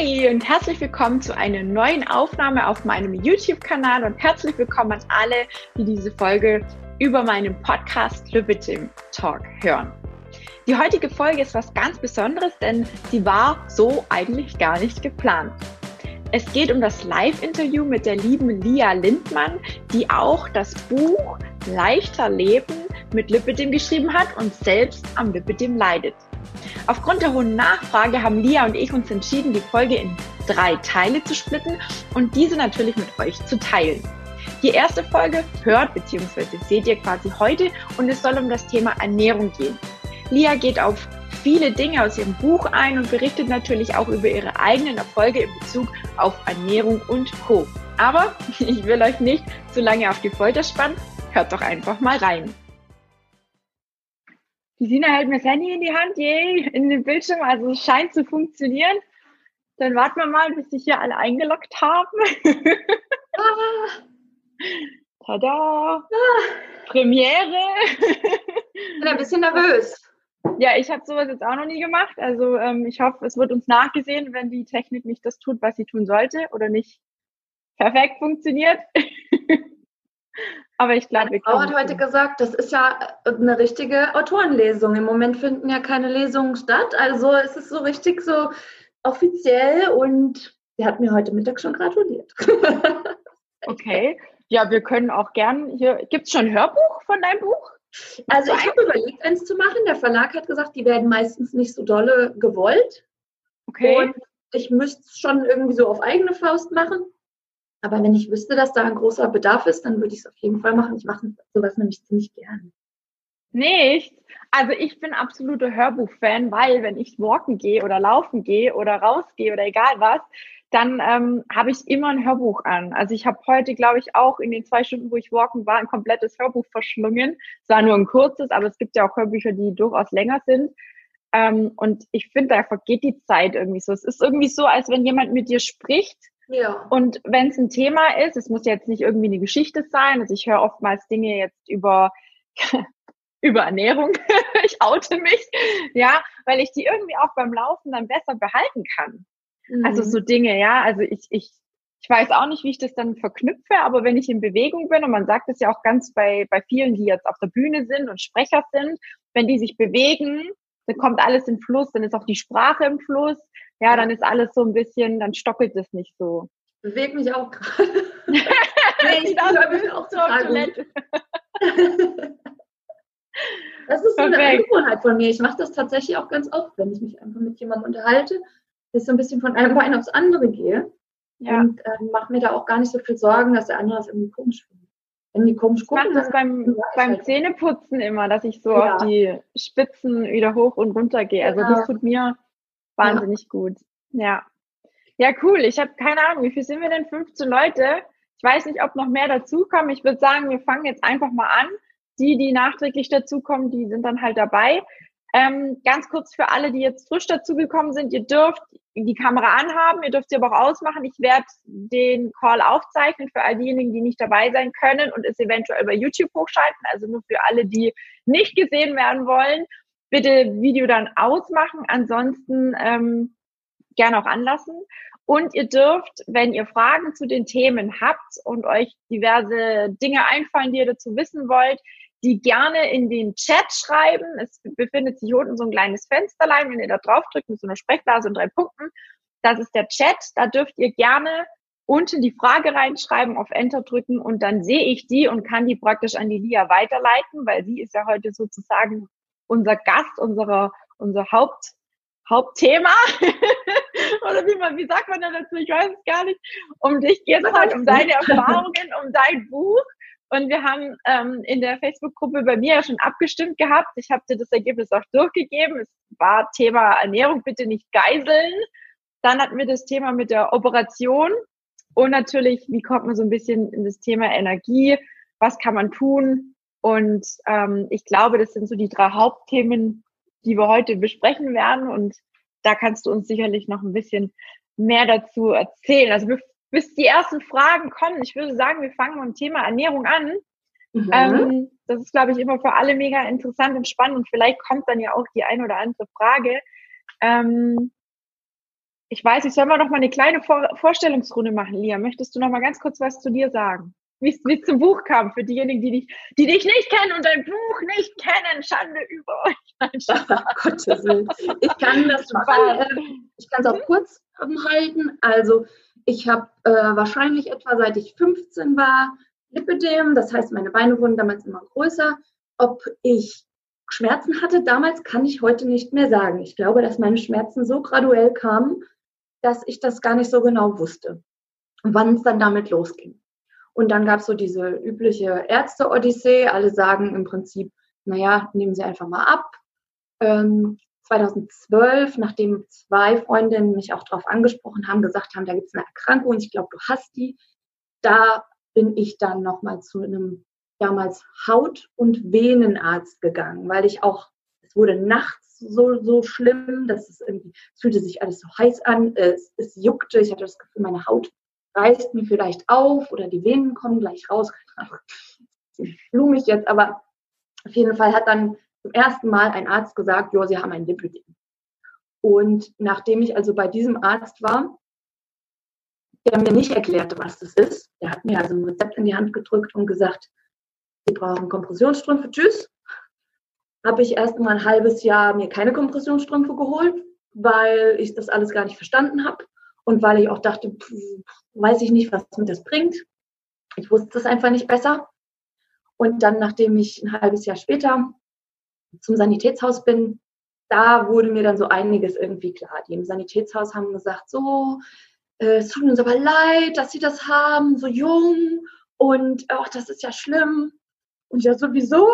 Hey und herzlich willkommen zu einer neuen Aufnahme auf meinem YouTube-Kanal und herzlich willkommen an alle, die diese Folge über meinen Podcast Lübbetim Talk hören. Die heutige Folge ist was ganz Besonderes, denn sie war so eigentlich gar nicht geplant. Es geht um das Live-Interview mit der lieben Lia Lindmann, die auch das Buch Leichter Leben mit Lipidem geschrieben hat und selbst am Lipidem leidet. Aufgrund der hohen Nachfrage haben Lia und ich uns entschieden, die Folge in drei Teile zu splitten und diese natürlich mit euch zu teilen. Die erste Folge hört bzw. seht ihr quasi heute und es soll um das Thema Ernährung gehen. Lia geht auf viele Dinge aus ihrem Buch ein und berichtet natürlich auch über ihre eigenen Erfolge in Bezug auf Ernährung und Co. Aber ich will euch nicht zu lange auf die Folter spannen, hört doch einfach mal rein. Die Sina hält mir das Handy in die Hand, yay, in den Bildschirm, also es scheint zu funktionieren. Dann warten wir mal, bis sich hier alle eingeloggt haben. ah. Tada! Ah. Premiere! Ich bin ein bisschen nervös. Ja, ich habe sowas jetzt auch noch nie gemacht. Also ähm, ich hoffe, es wird uns nachgesehen, wenn die Technik nicht das tut, was sie tun sollte oder nicht perfekt funktioniert. Aber ich glaube, Frau hat heute gesagt, das ist ja eine richtige Autorenlesung. Im Moment finden ja keine Lesungen statt. Also es ist so richtig so offiziell und sie hat mir heute Mittag schon gratuliert. okay. Ja, wir können auch gern hier. Gibt es schon ein Hörbuch von deinem Buch? Also ich habe überlegt, eins zu machen. Der Verlag hat gesagt, die werden meistens nicht so dolle gewollt. Okay. Und ich müsste es schon irgendwie so auf eigene Faust machen. Aber wenn ich wüsste, dass da ein großer Bedarf ist, dann würde ich es auf jeden Fall machen. Ich mache sowas nämlich ziemlich gern. Nicht? Also ich bin absoluter Hörbuch-Fan, weil wenn ich walken gehe oder laufen gehe oder rausgehe oder egal was, dann ähm, habe ich immer ein Hörbuch an. Also ich habe heute, glaube ich, auch in den zwei Stunden, wo ich walken war, ein komplettes Hörbuch verschlungen. Es war nur ein kurzes, aber es gibt ja auch Hörbücher, die durchaus länger sind. Ähm, und ich finde, da vergeht die Zeit irgendwie so. Es ist irgendwie so, als wenn jemand mit dir spricht ja. Und wenn es ein Thema ist, es muss jetzt nicht irgendwie eine Geschichte sein. Also ich höre oftmals Dinge jetzt über über Ernährung. ich oute mich, ja, weil ich die irgendwie auch beim Laufen dann besser behalten kann. Mhm. Also so Dinge, ja. Also ich ich ich weiß auch nicht, wie ich das dann verknüpfe, aber wenn ich in Bewegung bin und man sagt es ja auch ganz bei bei vielen, die jetzt auf der Bühne sind und Sprecher sind, wenn die sich bewegen, dann kommt alles in Fluss, dann ist auch die Sprache im Fluss ja, dann ist alles so ein bisschen, dann stockelt es nicht so. Bewegt mich auch gerade. nee, ich bin auch total gut. Das ist so eine Angewohnheit von mir. Ich mache das tatsächlich auch ganz oft, wenn ich mich einfach mit jemandem unterhalte, dass ich so ein bisschen von einem Bein aufs andere gehe. Ja. Und äh, mache mir da auch gar nicht so viel Sorgen, dass der andere das irgendwie komisch findet. Wenn die komisch gucken, ich mache das beim, beim halt Zähneputzen immer, dass ich so ja. auf die Spitzen wieder hoch und runter gehe. Also ja. das tut mir Wahnsinnig ja. gut. Ja. Ja, cool. Ich habe keine Ahnung, wie viel sind wir denn? 15 Leute. Ich weiß nicht, ob noch mehr dazukommen. Ich würde sagen, wir fangen jetzt einfach mal an. Die, die nachträglich dazukommen, die sind dann halt dabei. Ähm, ganz kurz für alle, die jetzt frisch dazugekommen sind, ihr dürft die Kamera anhaben, ihr dürft sie aber auch ausmachen. Ich werde den Call aufzeichnen für all diejenigen, die nicht dabei sein können und es eventuell bei YouTube hochschalten. Also nur für alle, die nicht gesehen werden wollen bitte Video dann ausmachen, ansonsten ähm, gerne auch anlassen. Und ihr dürft, wenn ihr Fragen zu den Themen habt und euch diverse Dinge einfallen, die ihr dazu wissen wollt, die gerne in den Chat schreiben. Es befindet sich unten so ein kleines Fensterlein, wenn ihr da drauf drückt mit so einer Sprechblase und drei Punkten. Das ist der Chat. Da dürft ihr gerne unten die Frage reinschreiben, auf Enter drücken und dann sehe ich die und kann die praktisch an die Lia weiterleiten, weil sie ist ja heute sozusagen unser Gast, unsere, unser Haupt, Hauptthema. Oder wie man, wie sagt man da dazu? Ich weiß es gar nicht. Um dich geht es halt um deine Erfahrungen, um dein Buch. Und wir haben ähm, in der Facebook-Gruppe bei mir ja schon abgestimmt gehabt. Ich habe dir das Ergebnis auch durchgegeben. Es war Thema Ernährung, bitte nicht geiseln. Dann hatten wir das Thema mit der Operation. Und natürlich, wie kommt man so ein bisschen in das Thema Energie? Was kann man tun? Und ähm, ich glaube, das sind so die drei Hauptthemen, die wir heute besprechen werden. Und da kannst du uns sicherlich noch ein bisschen mehr dazu erzählen. Also bis die ersten Fragen kommen, ich würde sagen, wir fangen mit dem Thema Ernährung an. Mhm. Ähm, das ist, glaube ich, immer für alle mega interessant und spannend. Und vielleicht kommt dann ja auch die eine oder andere Frage. Ähm, Ich weiß, ich soll mal noch mal eine kleine Vor Vorstellungsrunde machen, Lia. Möchtest du noch mal ganz kurz was zu dir sagen? Wie es zum Buch kam, für diejenigen, die dich, die dich nicht kennen und dein Buch nicht kennen. Schande über euch. Nein, Gottes Willen. Ich kann das machen. Ich kann es auch kurz halten. Also ich habe äh, wahrscheinlich etwa seit ich 15 war Lipidem, das heißt, meine Beine wurden damals immer größer. Ob ich Schmerzen hatte damals, kann ich heute nicht mehr sagen. Ich glaube, dass meine Schmerzen so graduell kamen, dass ich das gar nicht so genau wusste, wann es dann damit losging. Und dann gab es so diese übliche Ärzte-Odyssee. Alle sagen im Prinzip, naja, nehmen Sie einfach mal ab. Ähm, 2012, nachdem zwei Freundinnen mich auch darauf angesprochen haben, gesagt haben, da gibt es eine Erkrankung, ich glaube, du hast die, da bin ich dann nochmal zu einem damals Haut- und Venenarzt gegangen, weil ich auch, es wurde nachts so, so schlimm, dass es irgendwie, es fühlte sich alles so heiß an, es, es juckte, ich hatte das Gefühl, meine Haut reißt mir vielleicht auf oder die Venen kommen gleich raus. Blumig jetzt, aber auf jeden Fall hat dann zum ersten Mal ein Arzt gesagt, ja, Sie haben ein Lipödem. Und nachdem ich also bei diesem Arzt war, der mir nicht erklärte, was das ist, der hat mir also ein Rezept in die Hand gedrückt und gesagt, Sie brauchen Kompressionsstrümpfe, tschüss. Habe ich erst mal ein halbes Jahr mir keine Kompressionsstrümpfe geholt, weil ich das alles gar nicht verstanden habe und weil ich auch dachte, weiß ich nicht, was mir das bringt. Ich wusste es einfach nicht besser. Und dann, nachdem ich ein halbes Jahr später zum Sanitätshaus bin, da wurde mir dann so einiges irgendwie klar. Die im Sanitätshaus haben gesagt, so, äh, es tut uns aber leid, dass sie das haben, so jung und ach, das ist ja schlimm. Und ja, sowieso,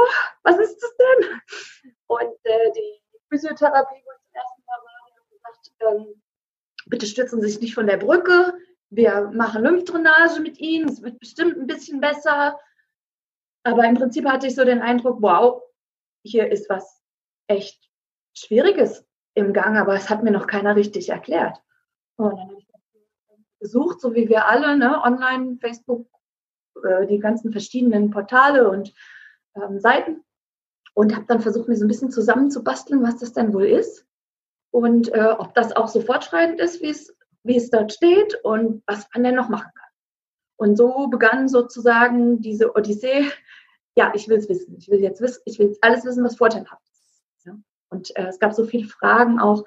was ist das denn? Und äh, die Physiotherapie, wo ich zum ersten Mal war, hat gesagt, ähm, bitte stürzen Sie sich nicht von der Brücke, wir machen Lymphdrainage mit Ihnen, es wird bestimmt ein bisschen besser. Aber im Prinzip hatte ich so den Eindruck, wow, hier ist was echt Schwieriges im Gang, aber es hat mir noch keiner richtig erklärt. Und dann habe ich gesucht, so wie wir alle, ne, online, Facebook, äh, die ganzen verschiedenen Portale und ähm, Seiten und habe dann versucht, mir so ein bisschen zusammenzubasteln, was das denn wohl ist und äh, ob das auch so fortschreitend ist, wie es, dort steht und was man denn noch machen kann. Und so begann sozusagen diese Odyssee. Ja, ich will es wissen. Ich will jetzt wissen, ich will alles wissen, was vorteilhaft ist. Ja? Und äh, es gab so viele Fragen auch,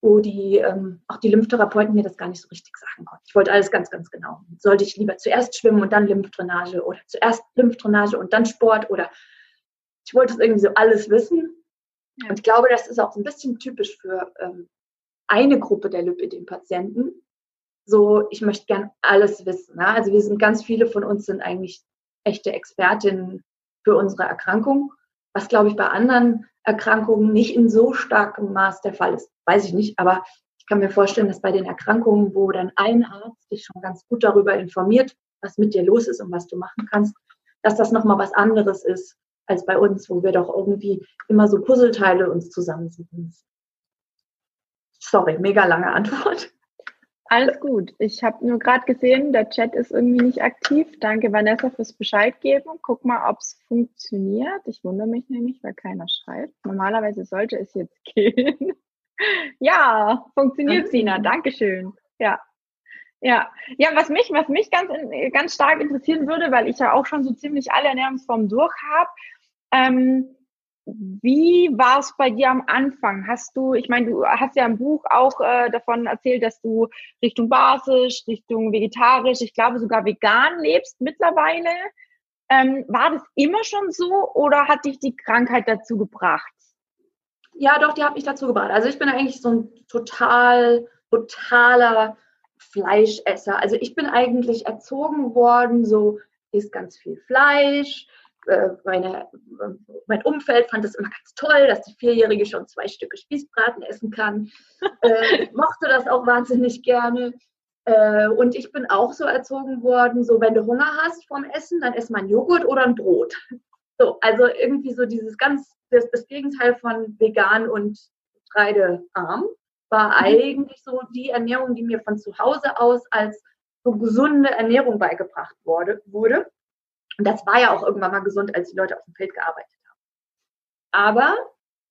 wo die, ähm, auch die Lymphtherapeuten mir das gar nicht so richtig sagen konnten. Ich wollte alles ganz, ganz genau. Sollte ich lieber zuerst schwimmen und dann Lymphdrainage oder zuerst Lymphdrainage und dann Sport oder ich wollte es irgendwie so alles wissen. Und ich glaube, das ist auch ein bisschen typisch für ähm, eine Gruppe der Lipidem-Patienten. So, ich möchte gern alles wissen. Ne? Also wir sind ganz viele von uns sind eigentlich echte Expertinnen für unsere Erkrankung, was glaube ich bei anderen Erkrankungen nicht in so starkem Maß der Fall ist. Weiß ich nicht, aber ich kann mir vorstellen, dass bei den Erkrankungen, wo dann ein Arzt dich schon ganz gut darüber informiert, was mit dir los ist und was du machen kannst, dass das nochmal was anderes ist als bei uns, wo wir doch irgendwie immer so Puzzleteile uns zusammensuchen. Sorry, mega lange Antwort. Alles gut. Ich habe nur gerade gesehen, der Chat ist irgendwie nicht aktiv. Danke, Vanessa, fürs Bescheid geben. Guck mal, ob es funktioniert. Ich wundere mich nämlich, weil keiner schreibt. Normalerweise sollte es jetzt gehen. ja, funktioniert, Sina. Dankeschön. Ja. Ja, ja, was mich, was mich ganz, ganz stark interessieren würde, weil ich ja auch schon so ziemlich alle Ernährungsformen durch habe. Ähm, wie war es bei dir am Anfang? Hast du, ich meine, du hast ja im Buch auch äh, davon erzählt, dass du Richtung basisch, Richtung vegetarisch, ich glaube sogar vegan lebst mittlerweile. Ähm, war das immer schon so oder hat dich die Krankheit dazu gebracht? Ja, doch, die hat mich dazu gebracht. Also ich bin eigentlich so ein total, totaler Fleischesser. Also ich bin eigentlich erzogen worden, so isst ganz viel Fleisch, äh, meine, mein Umfeld fand es immer ganz toll, dass die Vierjährige schon zwei Stücke Spießbraten essen kann. Äh, mochte das auch wahnsinnig gerne. Äh, und ich bin auch so erzogen worden, so wenn du Hunger hast vom Essen, dann ess mal ein Joghurt oder ein Brot. So, also irgendwie so dieses ganz, das, das Gegenteil von vegan und getreidearm war mhm. eigentlich so die Ernährung, die mir von zu Hause aus als so gesunde Ernährung beigebracht wurde. wurde. Und das war ja auch irgendwann mal gesund, als die Leute auf dem Feld gearbeitet haben. Aber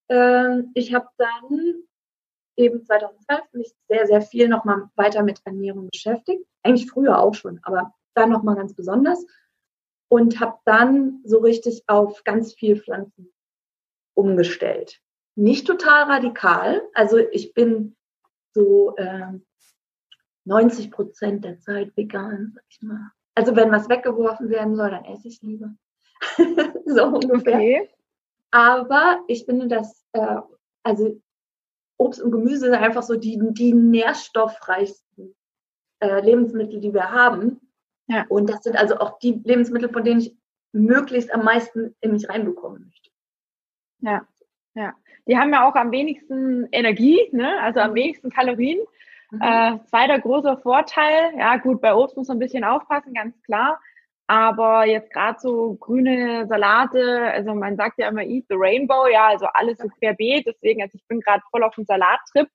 äh, ich habe dann eben 2012 mich sehr, sehr viel nochmal weiter mit Ernährung beschäftigt. Eigentlich früher auch schon, aber dann nochmal ganz besonders. Und habe dann so richtig auf ganz viel Pflanzen umgestellt. Nicht total radikal. Also ich bin so äh, 90 Prozent der Zeit vegan, sag ich mal. Also wenn was weggeworfen werden soll, dann esse ich es lieber. so ungefähr. Okay. Aber ich finde, dass äh, also Obst und Gemüse sind einfach so die, die nährstoffreichsten äh, Lebensmittel, die wir haben. Ja. Und das sind also auch die Lebensmittel, von denen ich möglichst am meisten in mich reinbekommen möchte. Ja, ja. Die haben ja auch am wenigsten Energie, ne? also am mhm. wenigsten Kalorien. Mhm. Äh, zweiter großer Vorteil, ja gut, bei Obst muss man ein bisschen aufpassen, ganz klar. Aber jetzt gerade so grüne Salate, also man sagt ja immer Eat the Rainbow, ja, also alles so querbeet. Deswegen, also ich bin gerade voll auf dem Salattrip.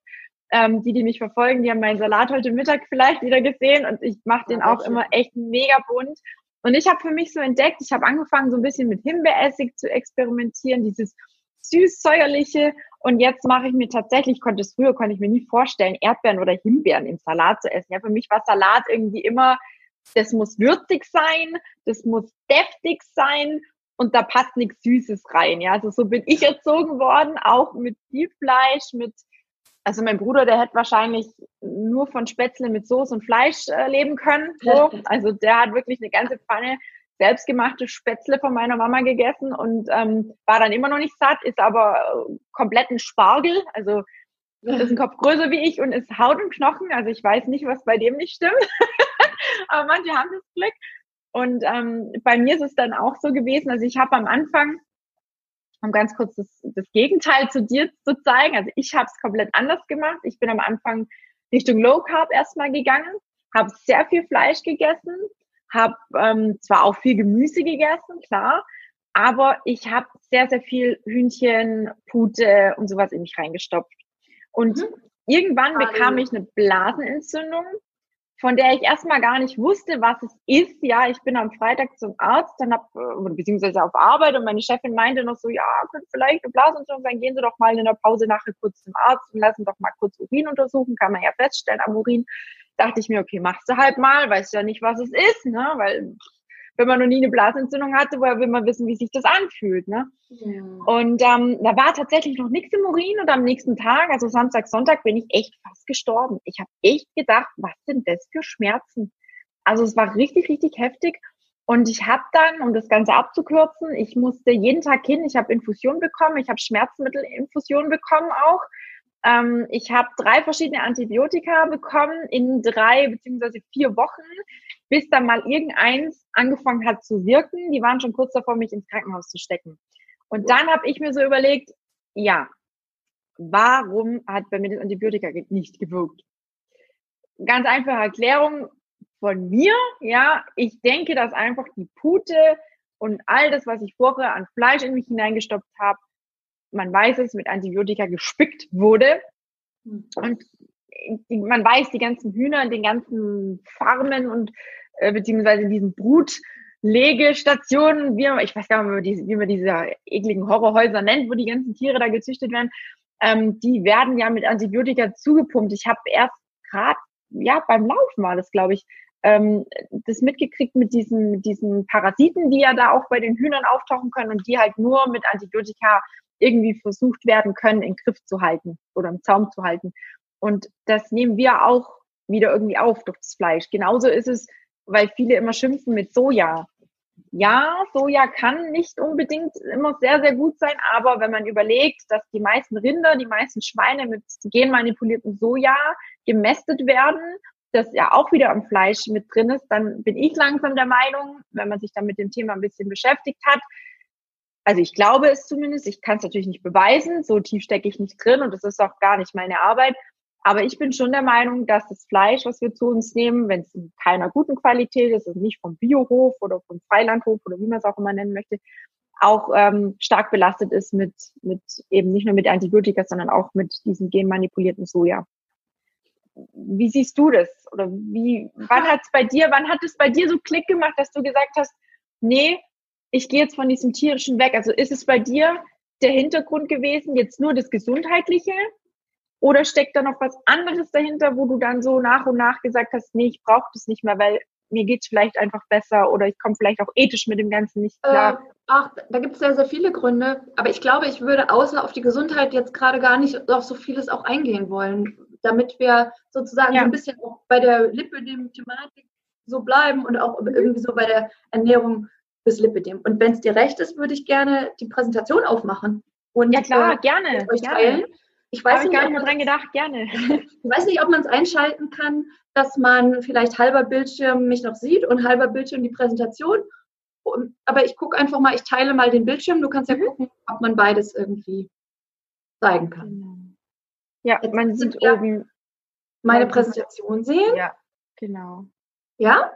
Ähm, die, die mich verfolgen, die haben meinen Salat heute Mittag vielleicht wieder gesehen und ich mache den auch schön. immer echt mega bunt. Und ich habe für mich so entdeckt, ich habe angefangen so ein bisschen mit Himbeeressig zu experimentieren, dieses süß-säuerliche. Und jetzt mache ich mir tatsächlich, konnte es früher, konnte ich mir nie vorstellen, Erdbeeren oder Himbeeren im Salat zu essen. Ja, für mich war Salat irgendwie immer das muss würzig sein, das muss deftig sein und da passt nichts Süßes rein. Ja, also so bin ich erzogen worden, auch mit viel Fleisch, mit, also mein Bruder, der hätte wahrscheinlich nur von Spätzle mit Soße und Fleisch äh, leben können. So. Also der hat wirklich eine ganze Pfanne selbstgemachte Spätzle von meiner Mama gegessen und ähm, war dann immer noch nicht satt, ist aber äh, komplett ein Spargel, also ist ein Kopf größer wie ich und ist Haut und Knochen. Also ich weiß nicht, was bei dem nicht stimmt. aber manche haben das Glück. Und ähm, bei mir ist es dann auch so gewesen, also ich habe am Anfang, um ganz kurz das, das Gegenteil zu dir zu zeigen, also ich habe es komplett anders gemacht. Ich bin am Anfang Richtung Low Carb erstmal gegangen, habe sehr viel Fleisch gegessen, habe ähm, zwar auch viel Gemüse gegessen, klar, aber ich habe sehr, sehr viel Hühnchen, Pute und sowas in mich reingestopft. Und mhm. irgendwann bekam ich eine Blasenentzündung von der ich erstmal gar nicht wusste, was es ist. Ja, ich bin am Freitag zum Arzt, dann hab, äh, beziehungsweise auf Arbeit und meine Chefin meinte noch so, ja, könnte vielleicht eine Blasenentzündung sein, gehen Sie doch mal in der Pause nachher kurz zum Arzt und lassen doch mal kurz Urin untersuchen, kann man ja feststellen am Urin. Dachte ich mir, okay, machst du halt mal, weiß ja nicht, was es ist, ne, weil wenn man noch nie eine Blasenentzündung hatte, woher will man wissen, wie sich das anfühlt. Ne? Ja. Und ähm, da war tatsächlich noch nichts im Urin und am nächsten Tag, also Samstag, Sonntag, bin ich echt fast gestorben. Ich habe echt gedacht, was sind das für Schmerzen? Also es war richtig, richtig heftig. Und ich habe dann, um das Ganze abzukürzen, ich musste jeden Tag hin, ich habe Infusion bekommen, ich habe Schmerzmittelinfusion bekommen auch. Ähm, ich habe drei verschiedene Antibiotika bekommen in drei beziehungsweise vier Wochen bis dann mal irgendeins angefangen hat zu wirken. Die waren schon kurz davor, mich ins Krankenhaus zu stecken. Und dann habe ich mir so überlegt, ja, warum hat bei mir das Antibiotika nicht gewirkt? Ganz einfache Erklärung von mir, ja, ich denke, dass einfach die Pute und all das, was ich vorher an Fleisch in mich hineingestopft habe, man weiß es, mit Antibiotika gespickt wurde. Hm. Und man weiß, die ganzen Hühner, den ganzen Farmen und äh, beziehungsweise diesen Brutlegestationen, wie, ich weiß gar nicht, wie man, wie man diese ekligen Horrorhäuser nennt, wo die ganzen Tiere da gezüchtet werden, ähm, die werden ja mit Antibiotika zugepumpt. Ich habe erst gerade, ja, beim Laufen war das, glaube ich, ähm, das mitgekriegt mit diesen, mit diesen Parasiten, die ja da auch bei den Hühnern auftauchen können und die halt nur mit Antibiotika irgendwie versucht werden können, in Griff zu halten oder im Zaum zu halten. Und das nehmen wir auch wieder irgendwie auf durch das Fleisch. Genauso ist es weil viele immer schimpfen mit Soja. Ja, Soja kann nicht unbedingt immer sehr, sehr gut sein, aber wenn man überlegt, dass die meisten Rinder, die meisten Schweine mit genmanipuliertem Soja gemästet werden, das ja auch wieder am Fleisch mit drin ist, dann bin ich langsam der Meinung, wenn man sich dann mit dem Thema ein bisschen beschäftigt hat, also ich glaube es zumindest, ich kann es natürlich nicht beweisen, so tief stecke ich nicht drin und das ist auch gar nicht meine Arbeit, aber ich bin schon der Meinung, dass das Fleisch, was wir zu uns nehmen, wenn es in keiner guten Qualität ist, also nicht vom Biohof oder vom Freilandhof oder wie man es auch immer nennen möchte, auch ähm, stark belastet ist mit, mit eben nicht nur mit Antibiotika, sondern auch mit diesem genmanipulierten Soja. Wie siehst du das? Oder wie, wann hat es bei dir, wann hat es bei dir so Klick gemacht, dass du gesagt hast, nee, ich gehe jetzt von diesem tierischen weg? Also ist es bei dir der Hintergrund gewesen, jetzt nur das Gesundheitliche Oder steckt da noch was anderes dahinter, wo du dann so nach und nach gesagt hast, nee, ich brauche das nicht mehr, weil mir geht's vielleicht einfach besser oder ich komme vielleicht auch ethisch mit dem Ganzen nicht klar? Äh, ach, da gibt es sehr, sehr viele Gründe. Aber ich glaube, ich würde außer auf die Gesundheit jetzt gerade gar nicht auf so vieles auch eingehen wollen, damit wir sozusagen ja. ein bisschen auch bei der Lipidem-Thematik so bleiben und auch irgendwie so bei der Ernährung bis Lipidem. Und wenn es dir recht ist, würde ich gerne die Präsentation aufmachen. Und, ja klar, äh, gerne. Euch gerne. Ich weiß nicht, gar nicht mehr dran gedacht, gerne. Ich weiß nicht, ob man es einschalten kann, dass man vielleicht halber Bildschirm mich noch sieht und halber Bildschirm die Präsentation. Aber ich gucke einfach mal, ich teile mal den Bildschirm. Du kannst ja mhm. gucken, ob man beides irgendwie zeigen kann. Genau. Ja, Jetzt man sieht oben meine Präsentation sehen. Ja, genau. Ja?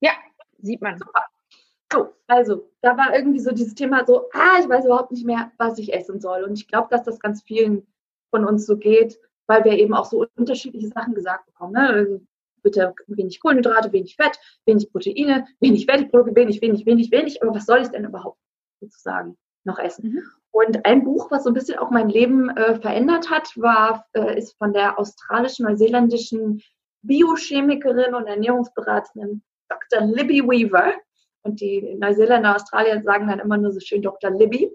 Ja, sieht man. Super. So, also, da war irgendwie so dieses Thema so, ah, ich weiß überhaupt nicht mehr, was ich essen soll. Und ich glaube, dass das ganz vielen von uns so geht, weil wir eben auch so unterschiedliche Sachen gesagt bekommen. Ne? Also bitte wenig Kohlenhydrate, wenig Fett, wenig Proteine, wenig Fertigprodukte, wenig, wenig, wenig, wenig. Aber was soll ich denn überhaupt sozusagen noch essen? Mhm. Und ein Buch, was so ein bisschen auch mein Leben äh, verändert hat, war, äh, ist von der australisch-neuseeländischen Biochemikerin und Ernährungsberaterin Dr. Libby Weaver. Und die Neuseeländer, Australier sagen dann immer nur so schön Dr. Libby.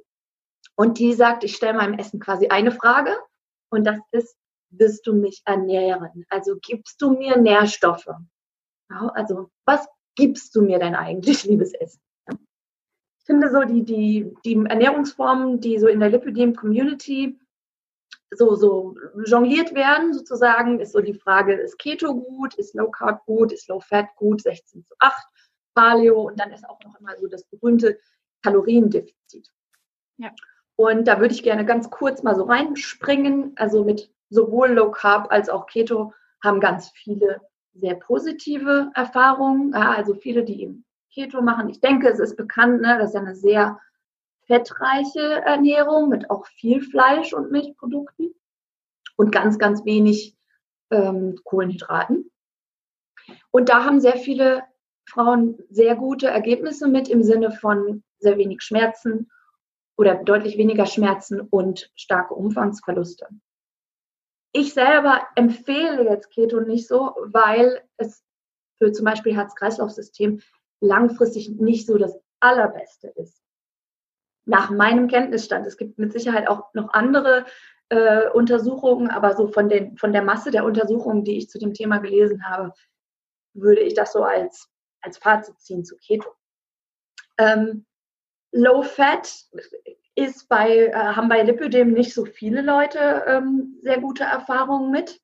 Und die sagt, ich stelle meinem Essen quasi eine Frage und das ist, wirst du mich ernähren? Also gibst du mir Nährstoffe? Also was gibst du mir denn eigentlich, liebes Essen? Ich finde so die, die, die Ernährungsformen, die so in der Lipidem-Community so, so jongliert werden, sozusagen, ist so die Frage, ist Keto gut, ist Low Carb gut, ist Low Fat gut, 16 zu 8, Paleo und dann ist auch noch immer so das berühmte Kaloriendefizit. Ja. Und da würde ich gerne ganz kurz mal so reinspringen. Also mit sowohl Low Carb als auch Keto haben ganz viele sehr positive Erfahrungen. Also viele, die eben Keto machen. Ich denke, es ist bekannt, ne, das ist ja eine sehr fettreiche Ernährung mit auch viel Fleisch und Milchprodukten und ganz, ganz wenig ähm, Kohlenhydraten. Und da haben sehr viele Frauen sehr gute Ergebnisse mit im Sinne von sehr wenig Schmerzen oder deutlich weniger Schmerzen und starke Umfangsverluste. Ich selber empfehle jetzt Keto nicht so, weil es für zum Beispiel Herz-Kreislauf-System langfristig nicht so das Allerbeste ist. Nach meinem Kenntnisstand. Es gibt mit Sicherheit auch noch andere äh, Untersuchungen, aber so von, den, von der Masse der Untersuchungen, die ich zu dem Thema gelesen habe, würde ich das so als, als Fazit ziehen zu Keto. Ähm, Low Fat ist bei, äh, haben bei Lipödem nicht so viele Leute ähm, sehr gute Erfahrungen mit.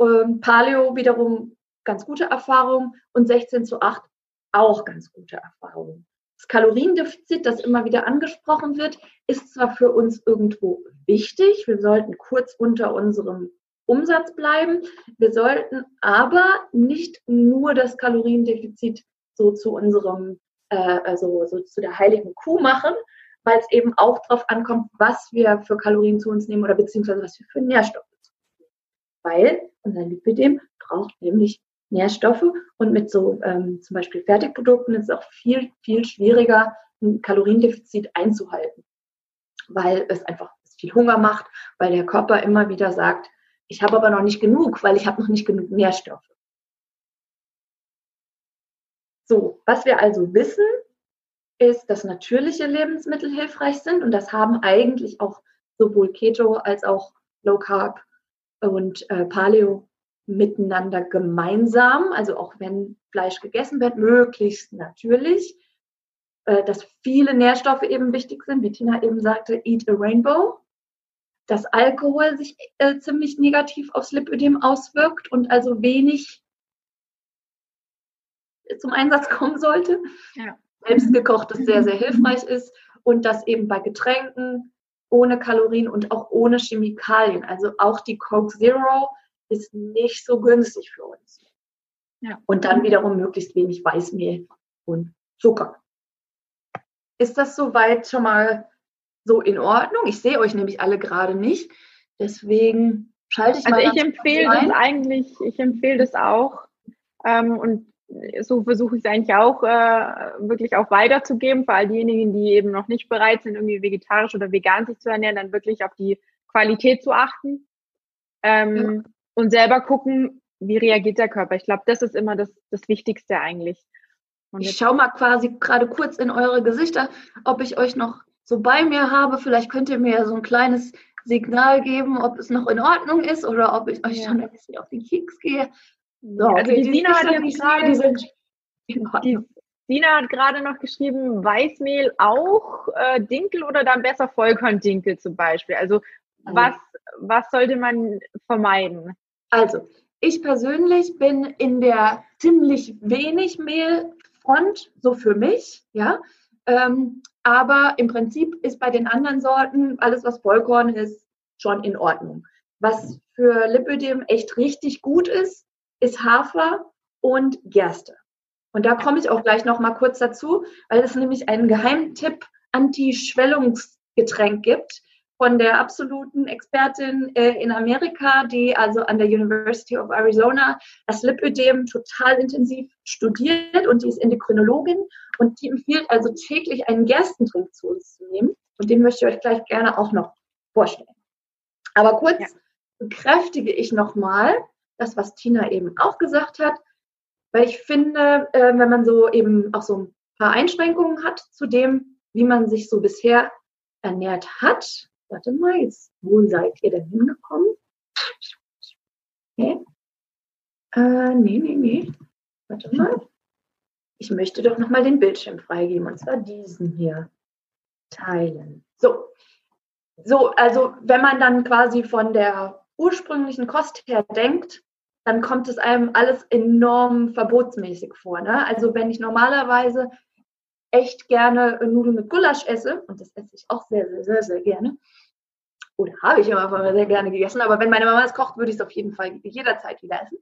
Ähm, Paleo wiederum ganz gute Erfahrungen und 16 zu 8 auch ganz gute Erfahrungen. Das Kaloriendefizit, das immer wieder angesprochen wird, ist zwar für uns irgendwo wichtig, wir sollten kurz unter unserem Umsatz bleiben, wir sollten aber nicht nur das Kaloriendefizit so zu unserem äh, also so zu der heiligen Kuh machen, weil es eben auch darauf ankommt, was wir für Kalorien zu uns nehmen oder beziehungsweise was wir für Nährstoffe zu uns nehmen. Weil unser Lipidem braucht nämlich Nährstoffe und mit so ähm, zum Beispiel Fertigprodukten ist es auch viel, viel schwieriger, ein Kaloriendefizit einzuhalten, weil es einfach viel Hunger macht, weil der Körper immer wieder sagt, ich habe aber noch nicht genug, weil ich habe noch nicht genug Nährstoffe. So, was wir also wissen, ist, dass natürliche Lebensmittel hilfreich sind und das haben eigentlich auch sowohl Keto als auch Low Carb und äh, Paleo miteinander gemeinsam, also auch wenn Fleisch gegessen wird, möglichst natürlich, äh, dass viele Nährstoffe eben wichtig sind, wie Tina eben sagte, eat a rainbow, dass Alkohol sich äh, ziemlich negativ aufs Lipödem auswirkt und also wenig zum Einsatz kommen sollte. Ja. Selbstgekochtes sehr, sehr hilfreich ist und das eben bei Getränken ohne Kalorien und auch ohne Chemikalien. Also auch die Coke Zero ist nicht so günstig für uns. Ja. Und dann wiederum möglichst wenig Weißmehl und Zucker. Ist das soweit schon mal so in Ordnung? Ich sehe euch nämlich alle gerade nicht. Deswegen schalte ich also mal. Also ich empfehle das eigentlich, ich empfehle das auch. Ähm, und so versuche ich es eigentlich auch äh, wirklich auch weiterzugeben, für all diejenigen, die eben noch nicht bereit sind, irgendwie vegetarisch oder vegan sich zu ernähren, dann wirklich auf die Qualität zu achten. Ähm, ja. Und selber gucken, wie reagiert der Körper. Ich glaube, das ist immer das, das Wichtigste eigentlich. Und ich schaue mal quasi gerade kurz in eure Gesichter, ob ich euch noch so bei mir habe. Vielleicht könnt ihr mir ja so ein kleines Signal geben, ob es noch in Ordnung ist oder ob ich euch ja. schon ein bisschen auf den Keks gehe. So, also okay, die, die Sina hat jetzt gerade, die sind die Sina hat gerade noch geschrieben, Weißmehl auch äh, Dinkel oder dann besser Vollkorndinkel zum Beispiel. Also was, was sollte man vermeiden? Also, ich persönlich bin in der ziemlich wenig Mehlfront, so für mich, ja. Ähm, aber im Prinzip ist bei den anderen Sorten alles, was Vollkorn ist, schon in Ordnung. Was für Lipödem echt richtig gut ist, ist Hafer und Gerste. Und da komme ich auch gleich noch mal kurz dazu, weil es nämlich einen Geheimtipp Anti-Schwellungsgetränk gibt von der absoluten Expertin äh, in Amerika, die also an der University of Arizona das Lipödem total intensiv studiert und die ist Endokrinologin und die empfiehlt also täglich einen Gerstentrink zu uns zu nehmen und den möchte ich euch gleich gerne auch noch vorstellen. Aber kurz ja. bekräftige ich nochmal das, was Tina eben auch gesagt hat, weil ich finde, äh, wenn man so eben auch so ein paar Einschränkungen hat zu dem, wie man sich so bisher ernährt hat. Warte mal, jetzt, wo seid ihr denn hingekommen? Okay. Äh, nee, nee, nee. Warte mal. Ich möchte doch nochmal den Bildschirm freigeben, und zwar diesen hier. Teilen. So. So, also wenn man dann quasi von der ursprünglichen Kost her denkt, dann kommt es einem alles enorm verbotsmäßig vor. Ne? Also wenn ich normalerweise echt gerne Nudeln mit Gulasch esse, und das esse ich auch sehr, sehr, sehr, sehr gerne, oder habe ich immer sehr gerne gegessen, aber wenn meine Mama es kocht, würde ich es auf jeden Fall jederzeit wieder essen.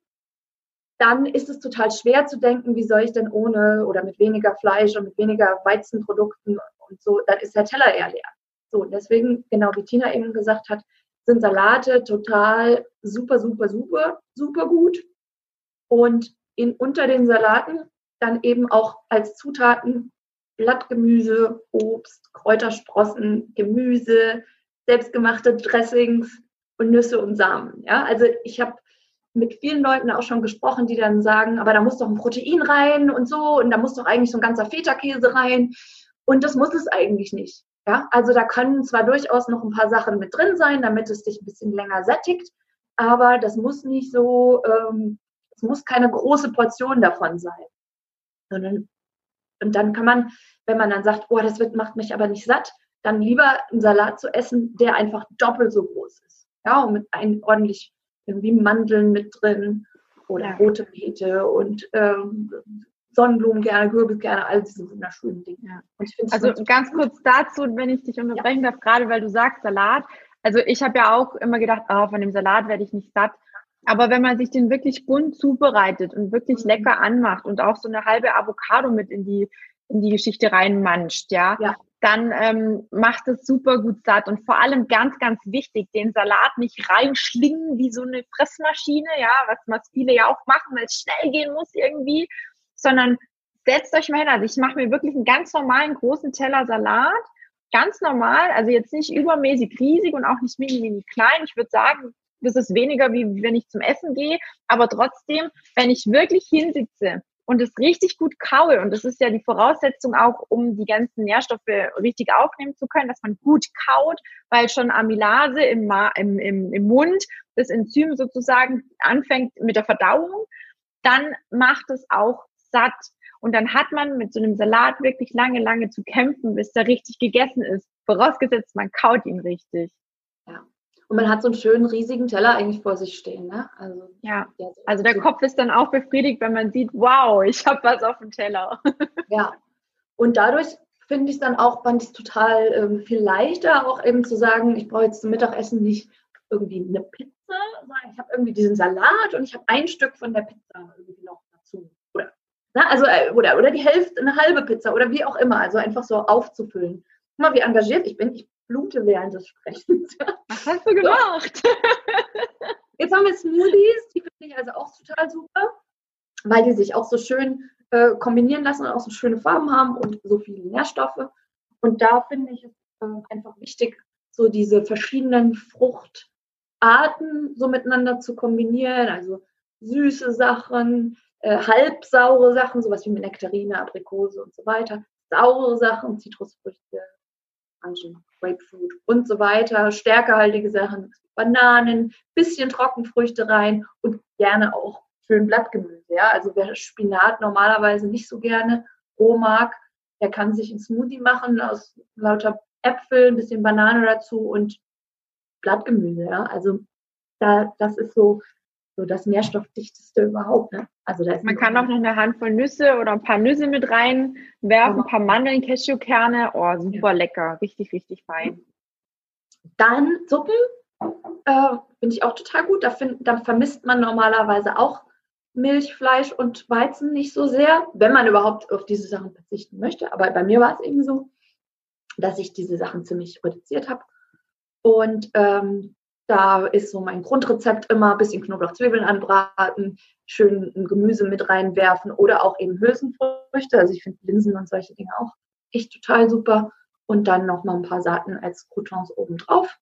Dann ist es total schwer zu denken, wie soll ich denn ohne oder mit weniger Fleisch und mit weniger Weizenprodukten und so, dann ist der Teller eher leer. So, deswegen, genau wie Tina eben gesagt hat, sind Salate total super, super, super, super gut. Und in, unter den Salaten dann eben auch als Zutaten Blattgemüse, Obst, Kräutersprossen, Gemüse, selbstgemachte Dressings und Nüsse und Samen. Ja, also ich habe mit vielen Leuten auch schon gesprochen, die dann sagen, aber da muss doch ein Protein rein und so und da muss doch eigentlich so ein ganzer Feta-Käse rein. Und das muss es eigentlich nicht. Ja, also da können zwar durchaus noch ein paar Sachen mit drin sein, damit es dich ein bisschen länger sättigt, aber das muss nicht so, ähm, es muss keine große Portion davon sein. Und, und dann kann man, wenn man dann sagt, oh, das wird, macht mich aber nicht satt, dann lieber einen Salat zu essen, der einfach doppelt so groß ist. Ja, und mit ein, ordentlich irgendwie Mandeln mit drin oder ja. rote Beete und ähm, Sonnenblumen gerne, Kürbis gerne, all diese wunderschönen Dinge. Ja. also ganz kurz dazu, wenn ich dich unterbrechen ja. darf, gerade weil du sagst Salat. Also ich habe ja auch immer gedacht, oh, von dem Salat werde ich nicht satt. Aber wenn man sich den wirklich bunt zubereitet und wirklich mhm. lecker anmacht und auch so eine halbe Avocado mit in die, in die Geschichte reinmanscht, ja, ja. Dann ähm, macht es super gut satt. Und vor allem ganz, ganz wichtig, den Salat nicht reinschlingen wie so eine Fressmaschine, ja, was, was viele ja auch machen, weil es schnell gehen muss irgendwie sondern setzt euch mal hin. Also ich mache mir wirklich einen ganz normalen großen Teller Salat, ganz normal, also jetzt nicht übermäßig riesig und auch nicht mini, mini klein. Ich würde sagen, das ist weniger, wie wenn ich zum Essen gehe, aber trotzdem, wenn ich wirklich hinsitze und es richtig gut kaue, und das ist ja die Voraussetzung auch, um die ganzen Nährstoffe richtig aufnehmen zu können, dass man gut kaut, weil schon Amylase im, Ma im, im, im Mund, das Enzym sozusagen anfängt mit der Verdauung, dann macht es auch satt. Und dann hat man mit so einem Salat wirklich lange, lange zu kämpfen, bis der richtig gegessen ist. Vorausgesetzt, man kaut ihn richtig. Ja. Und man hat so einen schönen, riesigen Teller eigentlich vor sich stehen. Ne? Also, ja, also der Kopf ist dann auch befriedigt, wenn man sieht, wow, ich habe was auf dem Teller. ja. Und dadurch finde ich es dann auch, fand ich total ähm, viel leichter, auch eben zu sagen, ich brauche jetzt zum Mittagessen nicht irgendwie eine Pizza, sondern ich habe irgendwie diesen Salat und ich habe ein Stück von der Pizza irgendwie noch dazu. Na, also, äh, oder, oder die Hälfte, eine halbe Pizza oder wie auch immer. Also einfach so aufzufüllen. Guck mal, wie engagiert ich bin. Ich blute während des Sprechens. Was hast du gemacht? Jetzt haben wir Smoothies, die finde ich also auch total super, weil die sich auch so schön äh, kombinieren lassen und auch so schöne Farben haben und so viele Nährstoffe. Und da finde ich es äh, einfach wichtig, so diese verschiedenen Frucht- Arten so miteinander zu kombinieren, also süße Sachen, äh, halbsaure Sachen, sowas wie mit Nektarine, Aprikose und so weiter, saure Sachen, Zitrusfrüchte, Orangen, Grapefruit und so weiter, stärkehaltige Sachen, Bananen, bisschen Trockenfrüchte rein und gerne auch schön Blattgemüse. Ja? Also wer Spinat normalerweise nicht so gerne roh mag, der kann sich einen Smoothie machen aus lauter Äpfel, ein bisschen Banane dazu und Blattgemüse. Ja? Also da, das ist so, so das nährstoffdichteste überhaupt. Ne? Also Man kann auch noch eine Handvoll Nüsse oder ein paar Nüsse mit reinwerfen, ein paar Mandeln, Cashewkerne. Oh, super ja. lecker, richtig, richtig fein. Dann Suppen äh, finde ich auch total gut. Da, find, da vermisst man normalerweise auch Milch, Fleisch und Weizen nicht so sehr, wenn man überhaupt auf diese Sachen verzichten möchte. Aber bei mir war es eben so, dass ich diese Sachen ziemlich reduziert habe. Und ähm, da ist so mein Grundrezept immer ein bisschen Knoblauch, Zwiebeln anbraten, schön ein Gemüse mit reinwerfen oder auch eben Hülsenfrüchte. Also ich finde Linsen und solche Dinge auch echt total super. Und dann noch mal ein paar Saaten als Croutons obendrauf.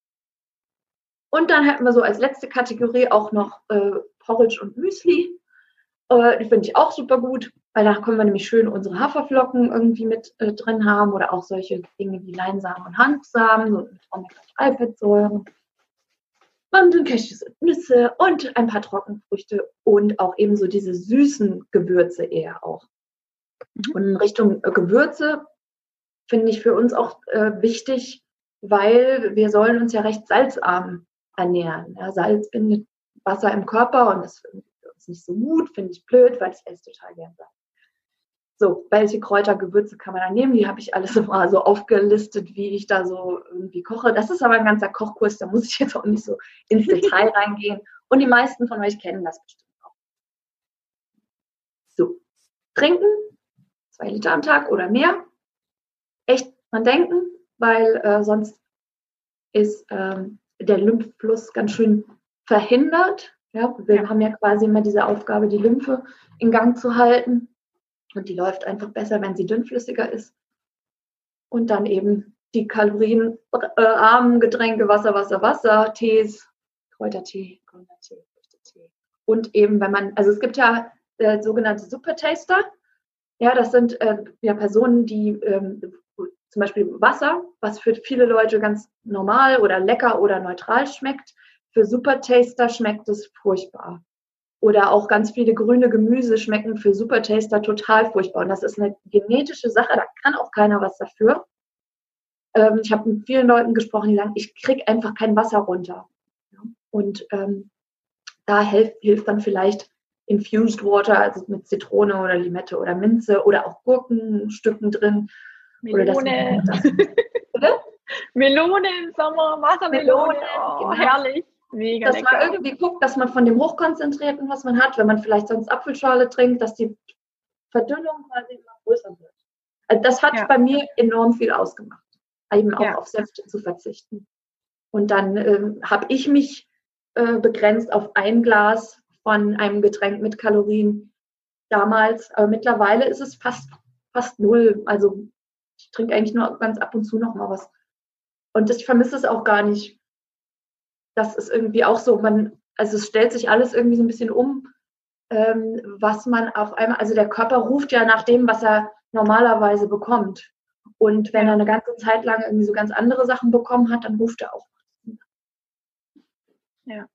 Und dann hätten wir so als letzte Kategorie auch noch äh, Porridge und Müsli. Äh, die finde ich auch super gut, weil da können wir nämlich schön unsere Haferflocken irgendwie mit äh, drin haben oder auch solche Dinge wie Leinsamen und Hanfsamen, so mit Omega-3-Fettsäuren. Mandeln, Cashews und Nüsse und ein paar Trockenfrüchte und auch ebenso diese süßen Gewürze eher auch. Mhm. Und in Richtung äh, Gewürze finde ich für uns auch äh, wichtig, weil wir sollen uns ja recht salzarm ernähren. Ja, Salz bindet Wasser im Körper und das ist für uns nicht so gut, finde ich blöd, weil ich esse total gern Salz. So, welche Kräuter, Gewürze kann man da nehmen? Die habe ich alles immer so aufgelistet, wie ich da so irgendwie koche. Das ist aber ein ganzer Kochkurs, da muss ich jetzt auch nicht so ins Detail reingehen. Und die meisten von euch kennen das bestimmt auch. So, trinken, zwei Liter am Tag oder mehr. Echt dran denken, weil äh, sonst ist ähm, der Lymphfluss ganz schön verhindert. Ja, wir ja. haben ja quasi immer diese Aufgabe, die Lymphe in Gang zu halten. Und die läuft einfach besser, wenn sie dünnflüssiger ist. Und dann eben die kalorienarmen Getränke, Wasser, Wasser, Wasser, Tees, Kräutertee, Gründertee, Früchtetee. Und eben, wenn man, also es gibt ja äh, sogenannte Supertaster. Ja, das sind äh, ja Personen, die ähm, zum Beispiel Wasser, was für viele Leute ganz normal oder lecker oder neutral schmeckt. Für Supertaster schmeckt es furchtbar. Oder auch ganz viele grüne Gemüse schmecken für Supertaster total furchtbar. Und das ist eine genetische Sache, da kann auch keiner was dafür. Ähm, ich habe mit vielen Leuten gesprochen, die sagen, ich kriege einfach kein Wasser runter. Und ähm, da hilft, hilft dann vielleicht Infused Water, also mit Zitrone oder Limette oder Minze oder auch Gurkenstücken drin. Melone. Melone im Sommer, Wassermelone, Melone, oh, genau. herrlich. Mega dass lecker. man irgendwie guckt, dass man von dem Hochkonzentrierten, was man hat, wenn man vielleicht sonst Apfelschale trinkt, dass die Verdünnung quasi immer größer wird. Also das hat ja. bei mir enorm viel ausgemacht, eben auch ja. auf Säfte zu verzichten. Und dann ähm, habe ich mich äh, begrenzt auf ein Glas von einem Getränk mit Kalorien damals. Aber mittlerweile ist es fast, fast null. Also ich trinke eigentlich nur ganz ab und zu noch mal was. Und ich vermisse es auch gar nicht das ist irgendwie auch so, man, also es stellt sich alles irgendwie so ein bisschen um, ähm, was man auf einmal, also der Körper ruft ja nach dem, was er normalerweise bekommt. Und wenn er eine ganze Zeit lang irgendwie so ganz andere Sachen bekommen hat, dann ruft er auch. Ja.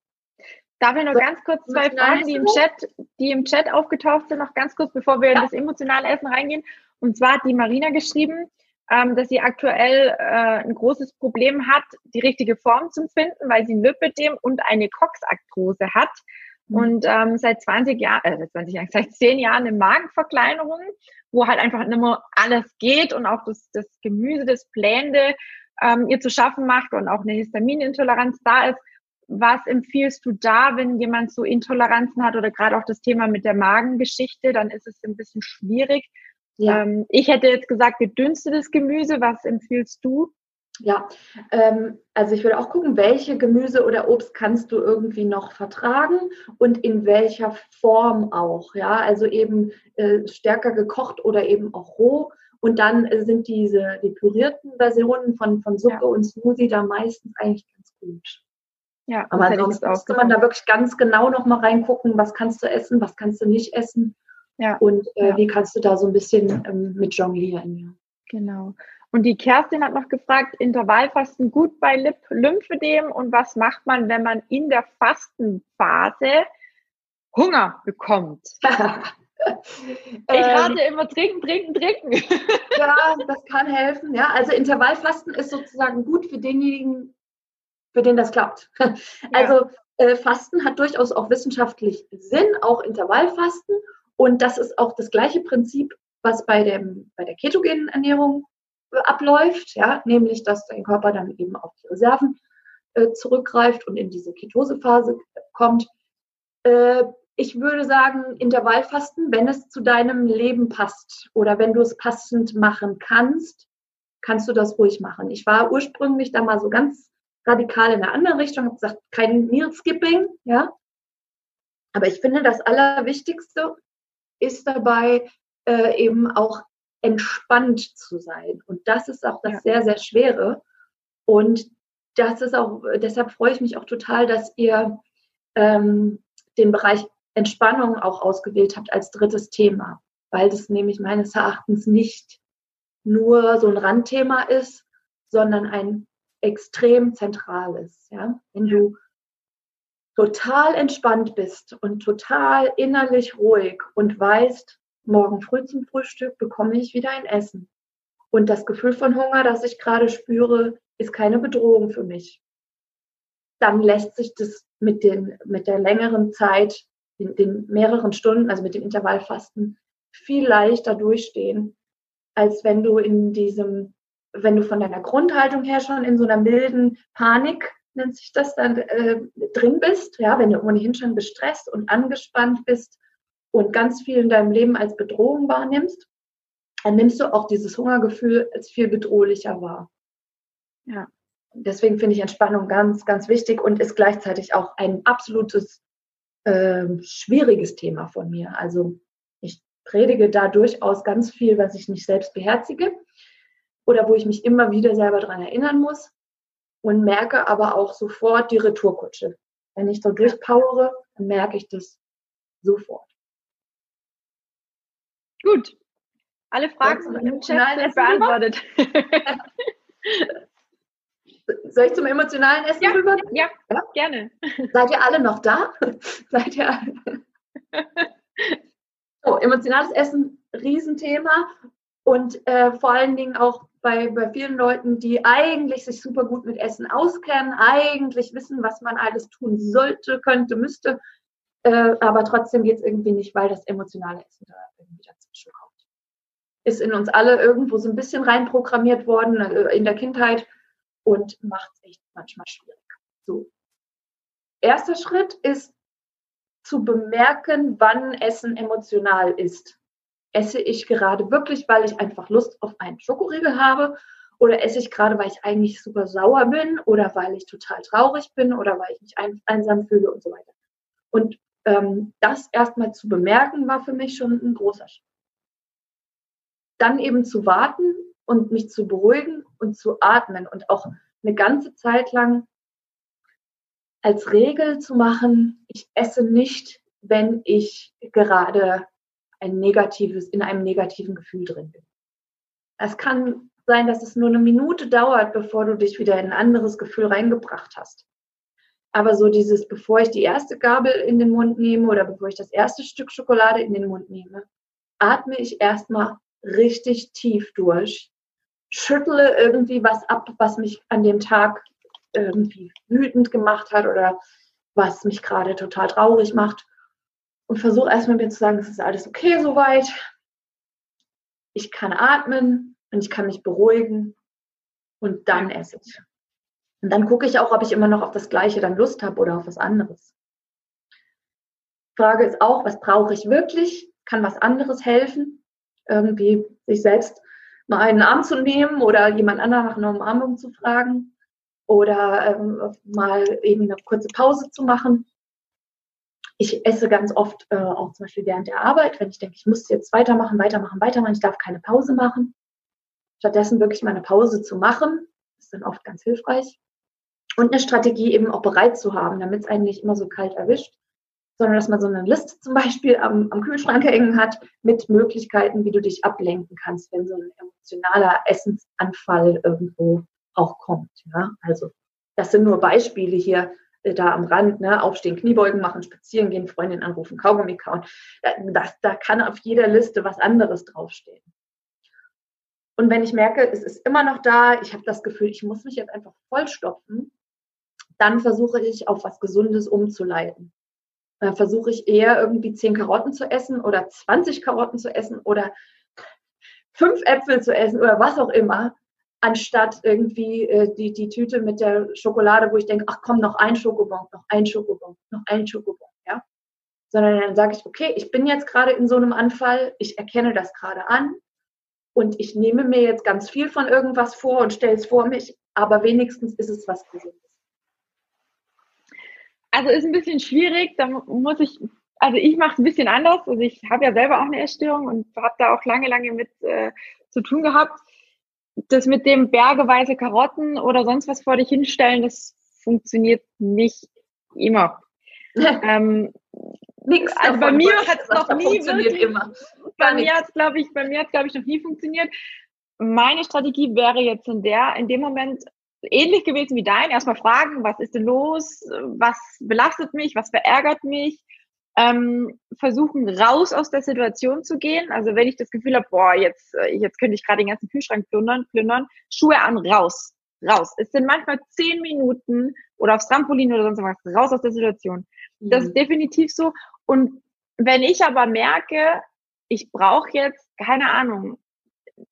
Darf ich noch so, ganz kurz zwei Fragen, die im Chat, die im Chat aufgetaucht sind, noch ganz kurz, bevor wir ja. in das emotionale Essen reingehen. Und zwar hat die Marina geschrieben, ähm, dass sie aktuell äh, ein großes Problem hat, die richtige Form zu finden, weil sie ein Lipödem und eine Coxarthrose hat. Mhm. Und ähm, seit 20 Jahren, äh, seit 20 Jahren, seit 10 Jahren eine Magenverkleinerung, wo halt einfach nicht mehr alles geht und auch das, das Gemüse, das Blende ähm, ihr zu schaffen macht und auch eine Histaminintoleranz da ist. Was empfiehlst du da, wenn jemand so Intoleranzen hat oder gerade auch das Thema mit der Magengeschichte, dann ist es ein bisschen schwierig. Ja. Ähm, ich hätte jetzt gesagt, gedünstetes Gemüse. Was empfiehlst du? Ja, ähm, also ich würde auch gucken, welche Gemüse oder Obst kannst du irgendwie noch vertragen und in welcher Form auch. Ja, also eben äh, stärker gekocht oder eben auch roh. Und dann äh, sind diese die pürierten Versionen von, von Suppe ja. und Smoothie da meistens eigentlich ganz gut. Ja, Aber ansonsten müsste man da wirklich ganz genau nochmal reingucken, was kannst du essen, was kannst du nicht essen. Ja. Und äh, ja. wie kannst du da so ein bisschen ähm, mit jonglieren. Ja. Genau. Und die Kerstin hat noch gefragt, Intervallfasten gut bei Lip Lymphedem und was macht man, wenn man in der Fastenphase Hunger bekommt? ich rate ähm, immer trinken, trinken, trinken. ja, das kann helfen. Ja, also Intervallfasten ist sozusagen gut für denjenigen, für den das klappt. Also äh, Fasten hat durchaus auch wissenschaftlich Sinn, auch Intervallfasten. Und das ist auch das gleiche Prinzip, was bei, dem, bei der ketogenen Ernährung äh, abläuft, ja, nämlich dass dein Körper dann eben auf die Reserven äh, zurückgreift und in diese Ketosephase kommt. Äh, ich würde sagen, Intervallfasten, wenn es zu deinem Leben passt oder wenn du es passend machen kannst, kannst du das ruhig machen. Ich war ursprünglich da mal so ganz radikal in eine andere Richtung, habe gesagt, kein Meal Skipping, ja. Aber ich finde, das Allerwichtigste ist dabei äh, eben auch entspannt zu sein. Und das ist auch das ja. sehr, sehr Schwere. Und das ist auch, deshalb freue ich mich auch total, dass ihr ähm, den Bereich Entspannung auch ausgewählt habt als drittes Thema, weil das nämlich meines Erachtens nicht nur so ein Randthema ist, sondern ein extrem zentrales. Ja? Wenn du total entspannt bist und total innerlich ruhig und weißt, morgen früh zum Frühstück bekomme ich wieder ein Essen. Und das Gefühl von Hunger, das ich gerade spüre, ist keine Bedrohung für mich. Dann lässt sich das mit, den, mit der längeren Zeit, den, den mehreren Stunden, also mit dem Intervallfasten, viel leichter durchstehen, als wenn du in diesem, wenn du von deiner Grundhaltung her schon in so einer milden Panik nennt sich das, dann äh, drin bist, ja, wenn du ohnehin schon gestresst und angespannt bist und ganz viel in deinem Leben als Bedrohung wahrnimmst, dann nimmst du auch dieses Hungergefühl als viel bedrohlicher wahr. Ja. Deswegen finde ich Entspannung ganz, ganz wichtig und ist gleichzeitig auch ein absolutes äh, schwieriges Thema von mir. Also ich predige da durchaus ganz viel, was ich nicht selbst beherzige oder wo ich mich immer wieder selber daran erinnern muss und merke aber auch sofort die Retourkutsche. Wenn ich so durchpowere, dann merke ich das sofort. Gut. Alle Fragen im Chat sind beantwortet. Soll ich zum emotionalen Essen ja, rüber? Ja, ja, gerne. Seid ihr alle noch da? Seid ihr alle? So, emotionales Essen, Riesenthema. Und äh, vor allen Dingen auch bei, bei vielen Leuten, die eigentlich sich super gut mit Essen auskennen, eigentlich wissen, was man alles tun sollte, könnte, müsste, äh, aber trotzdem geht es irgendwie nicht, weil das emotionale Essen da irgendwie dazwischen kommt. Ist in uns alle irgendwo so ein bisschen reinprogrammiert worden äh, in der Kindheit und macht es echt manchmal schwierig. So. Erster Schritt ist zu bemerken, wann Essen emotional ist esse ich gerade wirklich, weil ich einfach Lust auf einen Schokoriegel habe? Oder esse ich gerade, weil ich eigentlich super sauer bin oder weil ich total traurig bin oder weil ich mich ein, einsam fühle und so weiter. Und ähm, das erstmal zu bemerken, war für mich schon ein großer Schritt. Dann eben zu warten und mich zu beruhigen und zu atmen und auch eine ganze Zeit lang als Regel zu machen, ich esse nicht, wenn ich gerade ein negatives, in einem negativen Gefühl drin bin. Es kann sein, dass es nur eine Minute dauert, bevor du dich wieder in ein anderes Gefühl reingebracht hast. Aber so dieses, bevor ich die erste Gabel in den Mund nehme oder bevor ich das erste Stück Schokolade in den Mund nehme, atme ich erstmal richtig tief durch, schüttle irgendwie was ab, was mich an dem Tag irgendwie wütend gemacht hat oder was mich gerade total traurig macht und versuche erstmal mir zu sagen, es ist alles okay soweit. Ich kann atmen und ich kann mich beruhigen und dann esse ich. Und dann gucke ich auch, ob ich immer noch auf das Gleiche dann Lust habe oder auf was anderes. Frage ist auch, was brauche ich wirklich? Kann was anderes helfen? Irgendwie sich selbst mal einen Arm zu nehmen oder jemand anderen nach einer Umarmung zu fragen oder ähm, mal eben eine kurze Pause zu machen ich esse ganz oft äh, auch zum Beispiel während der Arbeit, wenn ich denke, ich muss jetzt weitermachen, weitermachen, weitermachen, ich darf keine Pause machen. Stattdessen wirklich mal eine Pause zu machen, ist dann oft ganz hilfreich. Und eine Strategie eben auch bereit zu haben, damit es einen nicht immer so kalt erwischt, sondern dass man so eine Liste zum Beispiel am, am Kühlschrank hängen hat mit Möglichkeiten, wie du dich ablenken kannst, wenn so ein emotionaler Essensanfall irgendwo auch kommt. Ja? Also das sind nur Beispiele hier da am Rand, ne? aufstehen, Kniebeugen machen, spazieren gehen, Freundin anrufen, Kaugummi kauen. Das, da kann auf jeder Liste was anderes draufstehen. Und wenn ich merke, es ist immer noch da, ich habe das Gefühl, ich muss mich jetzt einfach vollstopfen, dann versuche ich auf was Gesundes umzuleiten. Dann versuche ich eher irgendwie zehn Karotten zu essen oder 20 Karotten zu essen oder fünf Äpfel zu essen oder was auch immer, anstatt irgendwie äh, die, die Tüte mit der Schokolade, wo ich denke, ach komm, noch ein Schokobon, noch ein Schokobon, noch ein Schokobon, ja. Sondern dann sage ich, okay, ich bin jetzt gerade in so einem Anfall, ich erkenne das gerade an und ich nehme mir jetzt ganz viel von irgendwas vor und stelle es vor mich, aber wenigstens ist es was Gesundes. Also ist ein bisschen schwierig, da muss ich, also ich mache es ein bisschen anders. Also ich habe ja selber auch eine Essstörung und habe da auch lange, lange mit äh, zu tun gehabt. Das mit dem bergeweise Karotten oder sonst was vor dich hinstellen, das funktioniert nicht immer. ähm, Nix also bei mir hat es noch nie wirklich, immer. bei mir hat glaube ich, bei mir hat glaube ich noch nie funktioniert. Meine Strategie wäre jetzt in der, in dem Moment ähnlich gewesen wie dein. Erstmal fragen, was ist denn los? Was belastet mich? Was verärgert mich? Ähm, versuchen raus aus der Situation zu gehen. Also wenn ich das Gefühl habe, boah, jetzt, äh, jetzt könnte ich gerade den ganzen Kühlschrank plündern, plündern, Schuhe an, raus, raus. Es sind manchmal zehn Minuten oder aufs Trampolin oder sonst was, raus aus der Situation. Mhm. Das ist mhm. definitiv so. Und wenn ich aber merke, ich brauche jetzt, keine Ahnung,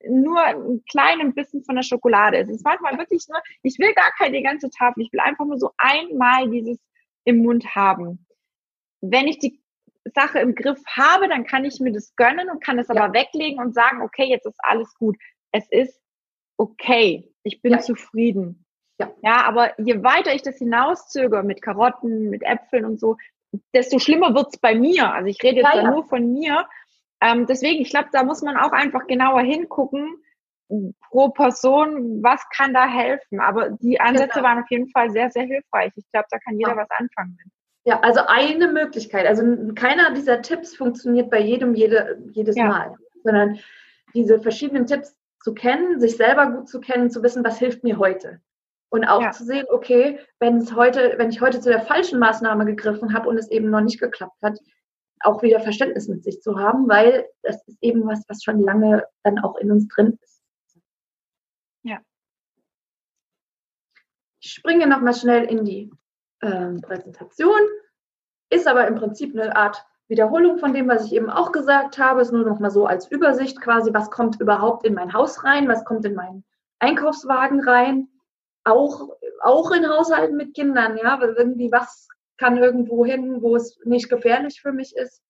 nur ein kleines bisschen von der Schokolade. Es ist manchmal wirklich nur, ich will gar keine ganze Tafel, ich will einfach nur so einmal dieses im Mund haben. Wenn ich die Sache im Griff habe, dann kann ich mir das gönnen und kann es aber ja. weglegen und sagen, okay, jetzt ist alles gut. Es ist okay. Ich bin ja. zufrieden. Ja. ja, aber je weiter ich das hinauszögere mit Karotten, mit Äpfeln und so, desto schlimmer wird's bei mir. Also ich rede jetzt ja, ja. nur von mir. Ähm, deswegen, ich glaube, da muss man auch einfach genauer hingucken pro Person, was kann da helfen. Aber die Ansätze genau. waren auf jeden Fall sehr, sehr hilfreich. Ich glaube, da kann jeder ja. was anfangen. Ja, also eine Möglichkeit. Also keiner dieser Tipps funktioniert bei jedem jede, jedes ja. Mal, sondern diese verschiedenen Tipps zu kennen, sich selber gut zu kennen, zu wissen, was hilft mir heute. Und auch ja. zu sehen, okay, wenn es heute, wenn ich heute zu der falschen Maßnahme gegriffen habe und es eben noch nicht geklappt hat, auch wieder Verständnis mit sich zu haben, weil das ist eben was, was schon lange dann auch in uns drin ist. Ja. Ich springe nochmal schnell in die ähm, Präsentation. Ist aber im Prinzip eine Art Wiederholung von dem, was ich eben auch gesagt habe. Ist nur nochmal so als Übersicht quasi, was kommt überhaupt in mein Haus rein, was kommt in meinen Einkaufswagen rein auch, auch in Haushalten mit Kindern, ja, irgendwie was kann irgendwo hin, wo es nicht gefährlich für mich ist.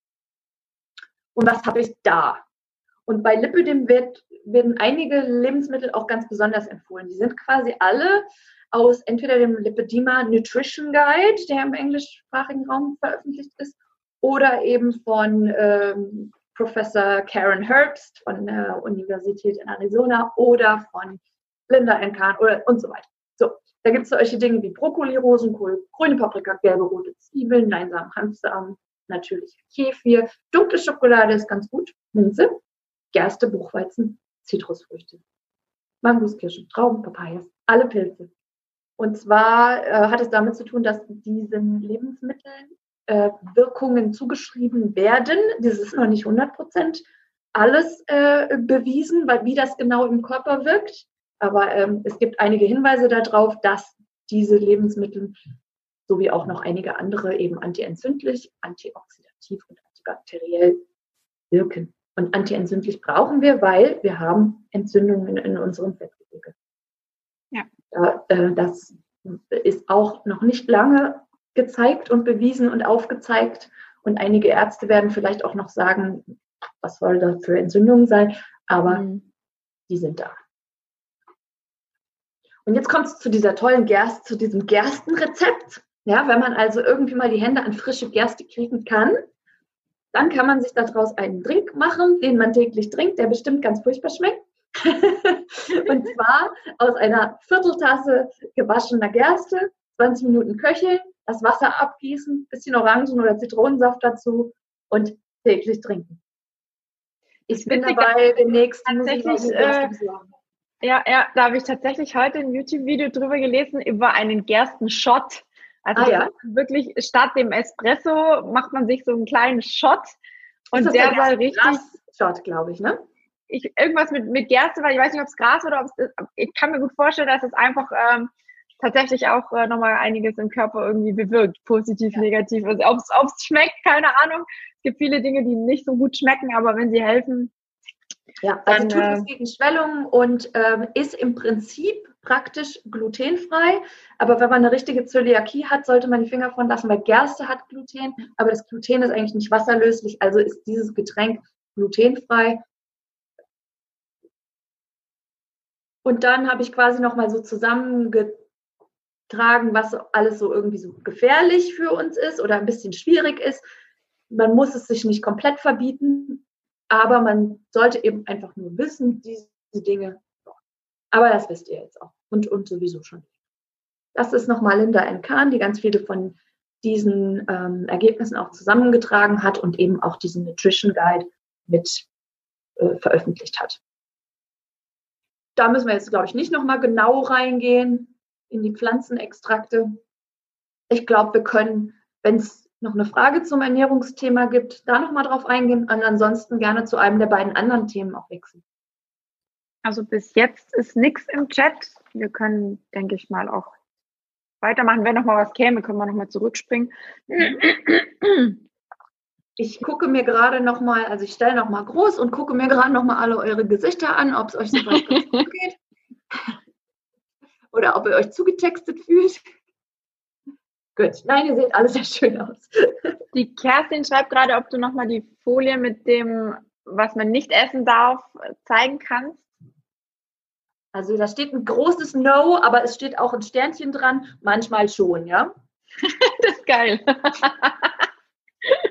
Und was habe ich da? Und bei Lipidem wird, werden einige Lebensmittel auch ganz besonders empfohlen. Die sind quasi alle aus entweder dem Lipidema Nutrition Guide, der im englischsprachigen Raum veröffentlicht ist, oder eben von ähm, Professor Karen Herbst von der Universität in Arizona oder von Linda Enkan oder und so weiter. So, da gibt es solche Dinge wie Brokkoli, Rosenkohl, grüne Paprika, gelbe, rote Zwiebeln, Leinsamen, Hanfsamen, natürlich Kefir, dunkle Schokolade ist ganz gut, Minze, Gerste, Buchweizen, Zitrusfrüchte, Mangos, Kirschen, Trauben, Papayas, alle Pilze. Und zwar äh, hat es damit zu tun, dass diesen Lebensmitteln äh, Wirkungen zugeschrieben werden. Das ist noch nicht 100 Prozent alles äh, bewiesen, weil wie das genau im Körper wirkt. Aber ähm, es gibt einige Hinweise darauf, dass diese Lebensmittel sowie auch noch einige andere eben antientzündlich, antioxidativ und antibakteriell wirken. Und antientzündlich brauchen wir, weil wir haben Entzündungen in unserem Fettgewebe. Ja. Äh, das ist auch noch nicht lange gezeigt und bewiesen und aufgezeigt. Und einige Ärzte werden vielleicht auch noch sagen, was soll da für Entzündungen sein, aber mhm. die sind da. Und jetzt kommt es zu dieser tollen Gerste, zu diesem Gerstenrezept. Ja, wenn man also irgendwie mal die Hände an frische Gerste kriegen kann, dann kann man sich daraus einen Drink machen, den man täglich trinkt, der bestimmt ganz furchtbar schmeckt. und zwar aus einer Vierteltasse gewaschener Gerste 20 Minuten köcheln, das Wasser abgießen, bisschen Orangen- oder Zitronensaft dazu und täglich trinken. Ich bin dabei, den nächsten tatsächlich, äh, ja, ja, da habe ich tatsächlich heute ein YouTube-Video drüber gelesen über einen Gerstenshot. Also ah, ja? wirklich statt dem Espresso macht man sich so einen kleinen Shot und der, der soll richtig. Shot, glaube ich, ne? Ich, irgendwas mit, mit Gerste, weil ich weiß nicht, ob es Gras oder ob es. Ich kann mir gut vorstellen, dass es einfach ähm, tatsächlich auch äh, nochmal einiges im Körper irgendwie bewirkt, positiv, ja. negativ. Also ob es schmeckt, keine Ahnung. Es gibt viele Dinge, die nicht so gut schmecken, aber wenn sie helfen. Ja, also tut es äh, gegen Schwellungen und ähm, ist im Prinzip praktisch glutenfrei. Aber wenn man eine richtige Zöliakie hat, sollte man die Finger von lassen, weil Gerste hat Gluten, aber das Gluten ist eigentlich nicht wasserlöslich, also ist dieses Getränk glutenfrei. Und dann habe ich quasi nochmal so zusammengetragen, was alles so irgendwie so gefährlich für uns ist oder ein bisschen schwierig ist. Man muss es sich nicht komplett verbieten, aber man sollte eben einfach nur wissen, diese Dinge aber das wisst ihr jetzt auch und, und sowieso schon. Das ist nochmal Linda N. Kahn, die ganz viele von diesen ähm, Ergebnissen auch zusammengetragen hat und eben auch diesen Nutrition Guide mit äh, veröffentlicht hat. Da müssen wir jetzt, glaube ich, nicht nochmal genau reingehen in die Pflanzenextrakte. Ich glaube, wir können, wenn es noch eine Frage zum Ernährungsthema gibt, da nochmal drauf eingehen und ansonsten gerne zu einem der beiden anderen Themen auch wechseln. Also bis jetzt ist nichts im Chat. Wir können, denke ich mal, auch weitermachen. Wenn noch mal was käme, können wir noch mal zurückspringen. Ich gucke mir gerade noch mal, also ich stelle noch mal groß und gucke mir gerade noch mal alle eure Gesichter an, ob es euch so ganz gut geht oder ob ihr euch zugetextet fühlt. Gut, nein, ihr seht alles sehr schön aus. Die Kerstin schreibt gerade, ob du noch mal die Folie mit dem, was man nicht essen darf, zeigen kannst. Also da steht ein großes No, aber es steht auch ein Sternchen dran, manchmal schon, ja? das ist geil.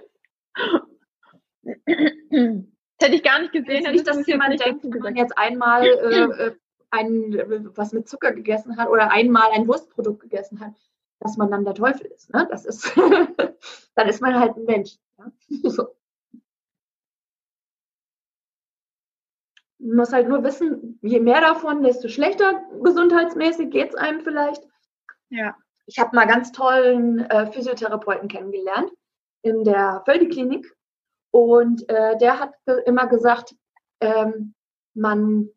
das hätte ich gar nicht gesehen. Das nicht, dass jemand denkt, wenn man jetzt einmal äh, äh ein, was mit Zucker gegessen hat oder einmal ein Wurstprodukt gegessen hat, dass man dann der Teufel ist. Ne? Das ist, dann ist man halt ein Mensch. Ja? So. Man muss halt nur wissen, je mehr davon, desto schlechter gesundheitsmäßig geht es einem vielleicht. Ja. Ich habe mal ganz tollen äh, Physiotherapeuten kennengelernt in der Völdi-Klinik und äh, der hat ge immer gesagt, ähm, man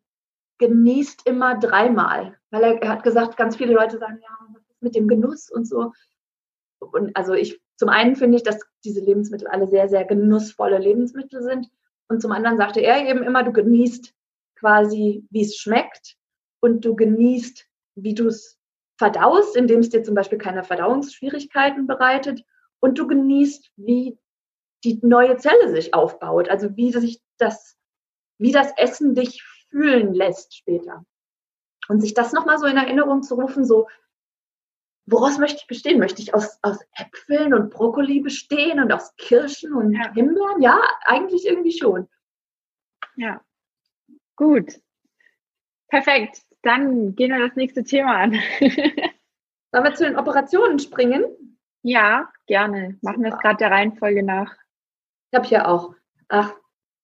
genießt immer dreimal, weil er, er, hat gesagt, ganz viele Leute sagen, ja, was ist mit dem Genuss und so. Und also ich, zum einen finde ich, dass diese Lebensmittel alle sehr, sehr genussvolle Lebensmittel sind. Und zum anderen sagte er eben immer, du genießt quasi, wie es schmeckt und du genießt, wie du es verdaust, indem es dir zum Beispiel keine Verdauungsschwierigkeiten bereitet und du genießt, wie die neue Zelle sich aufbaut, also wie sich das, wie das Essen dich fühlen lässt später. Und sich das nochmal so in Erinnerung zu rufen, so, woraus möchte ich bestehen? Möchte ich aus, aus Äpfeln und Brokkoli bestehen und aus Kirschen und ja. Himbeeren? Ja, eigentlich irgendwie schon. Ja, gut. Perfekt. Dann gehen wir das nächste Thema an. Sollen wir zu den Operationen springen? Ja, gerne. Machen wir es gerade der Reihenfolge nach. Ich habe hier auch, ach,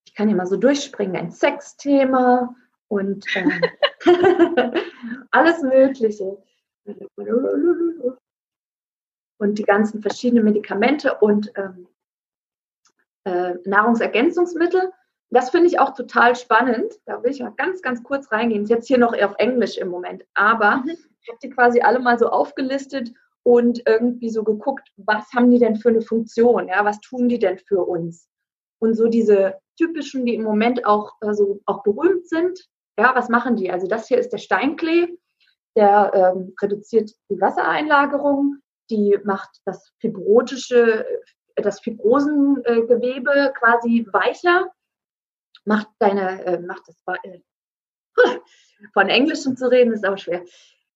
ich kann hier mal so durchspringen, ein Sexthema und äh, alles Mögliche und die ganzen verschiedenen Medikamente und ähm, äh, Nahrungsergänzungsmittel. Das finde ich auch total spannend. Da will ich mal ganz, ganz kurz reingehen. Ist jetzt hier noch auf Englisch im Moment, aber mhm. ich habe die quasi alle mal so aufgelistet und irgendwie so geguckt, was haben die denn für eine Funktion? Ja, was tun die denn für uns? Und so diese typischen, die im Moment auch, also auch berühmt sind. Ja, was machen die? Also das hier ist der Steinklee der ähm, reduziert die Wassereinlagerung, die macht das fibrotische, äh, das Fibrosengewebe quasi weicher, macht deine, äh, macht das äh, von Englischem zu reden ist auch schwer,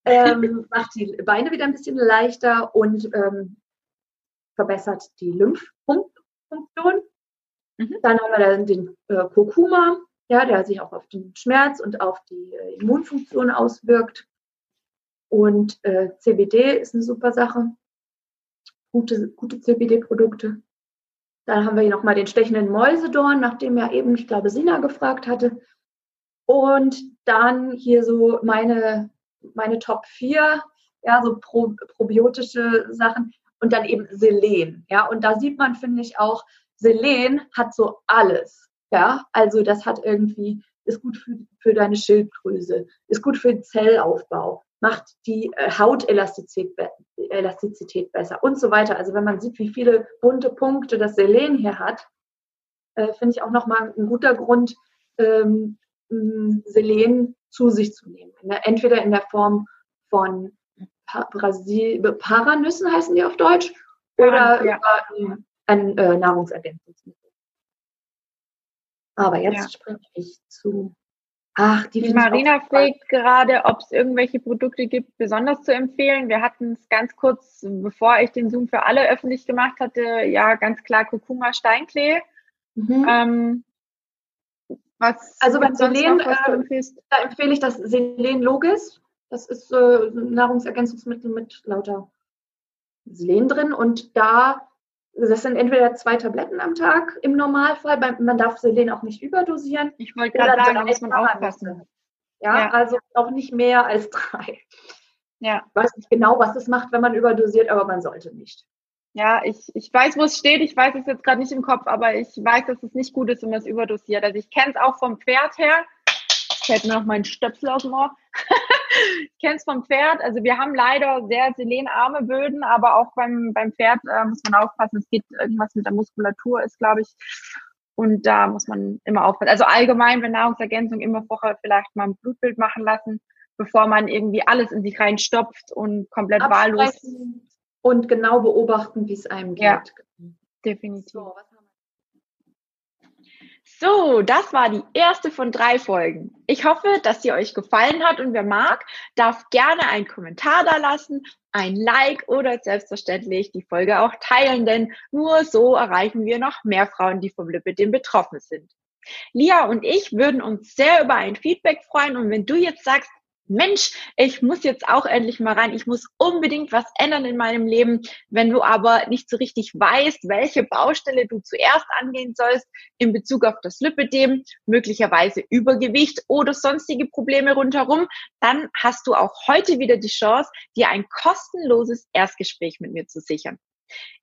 ähm, macht die Beine wieder ein bisschen leichter und ähm, verbessert die Lymphpumpfunktion. Mhm. Dann haben wir dann den äh, Kurkuma, ja, der sich auch auf den Schmerz und auf die äh, Immunfunktion auswirkt. Und äh, CBD ist eine super Sache. Gute, gute CBD-Produkte. Dann haben wir hier nochmal den stechenden Mäusedorn, nachdem ja eben, ich glaube, Sina gefragt hatte. Und dann hier so meine, meine Top 4, ja, so pro, probiotische Sachen. Und dann eben Selen. Ja, und da sieht man, finde ich, auch, Selen hat so alles. Ja, also das hat irgendwie, ist gut für, für deine Schilddrüse, ist gut für den Zellaufbau, macht die äh, Hautelastizität Elastizität besser und so weiter. Also wenn man sieht, wie viele bunte Punkte das Selen hier hat, äh, finde ich auch nochmal ein guter Grund, ähm, Selen zu sich zu nehmen. Entweder in der Form von Paranüssen heißen die auf Deutsch oder ja. über ein äh, Nahrungsergänzungsmittel. Aber jetzt ja. spreche ich zu. Ach, die, die Marina fragt gerade, ob es irgendwelche Produkte gibt, besonders zu empfehlen. Wir hatten es ganz kurz, bevor ich den Zoom für alle öffentlich gemacht hatte, ja, ganz klar Kurkuma Steinklee. Mhm. Ähm, was also beim Selen, äh, da empfehle ich das Selen Logis. Das ist äh, Nahrungsergänzungsmittel mit lauter Selen drin und da das sind entweder zwei Tabletten am Tag im Normalfall. Man darf Selen auch nicht überdosieren. Ich wollte gerade sagen, da muss man aufpassen. Ja, ja, also auch nicht mehr als drei. Ja. Ich weiß nicht genau, was es macht, wenn man überdosiert, aber man sollte nicht. Ja, ich, ich weiß, wo es steht. Ich weiß es jetzt gerade nicht im Kopf, aber ich weiß, dass es nicht gut ist, wenn man es überdosiert. Also ich kenne es auch vom Pferd her. Ich hätte noch meinen Stöpsel aus dem Ohr. ich kenne es vom Pferd. Also wir haben leider sehr selenarme Böden, aber auch beim, beim Pferd äh, muss man aufpassen. Es geht irgendwas mit der Muskulatur, ist, glaube ich. Und da muss man immer aufpassen. Also allgemein bei Nahrungsergänzung immer vorher vielleicht mal ein Blutbild machen lassen, bevor man irgendwie alles in sich reinstopft und komplett wahllos. Und genau beobachten, wie es einem geht. Ja, definitiv. So, so, das war die erste von drei Folgen. Ich hoffe, dass sie euch gefallen hat und wer mag, darf gerne einen Kommentar da lassen, ein Like oder selbstverständlich die Folge auch teilen, denn nur so erreichen wir noch mehr Frauen, die vom Lipidem betroffen sind. Lia und ich würden uns sehr über ein Feedback freuen und wenn du jetzt sagst, Mensch, ich muss jetzt auch endlich mal rein, ich muss unbedingt was ändern in meinem Leben. Wenn du aber nicht so richtig weißt, welche Baustelle du zuerst angehen sollst in Bezug auf das Lipidem, möglicherweise Übergewicht oder sonstige Probleme rundherum, dann hast du auch heute wieder die Chance, dir ein kostenloses Erstgespräch mit mir zu sichern.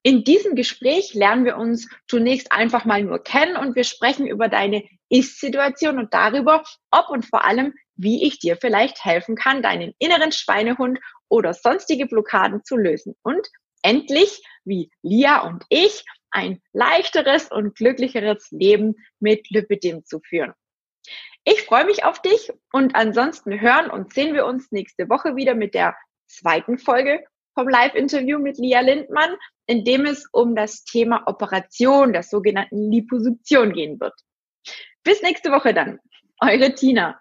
In diesem Gespräch lernen wir uns zunächst einfach mal nur kennen und wir sprechen über deine Ist-Situation und darüber, ob und vor allem, wie ich dir vielleicht helfen kann, deinen inneren Schweinehund oder sonstige Blockaden zu lösen und endlich, wie Lia und ich, ein leichteres und glücklicheres Leben mit Lipidem zu führen. Ich freue mich auf dich und ansonsten hören und sehen wir uns nächste Woche wieder mit der zweiten Folge vom Live-Interview mit Lia Lindmann, in dem es um das Thema Operation, der sogenannten Liposuktion gehen wird. Bis nächste Woche dann. Eure Tina.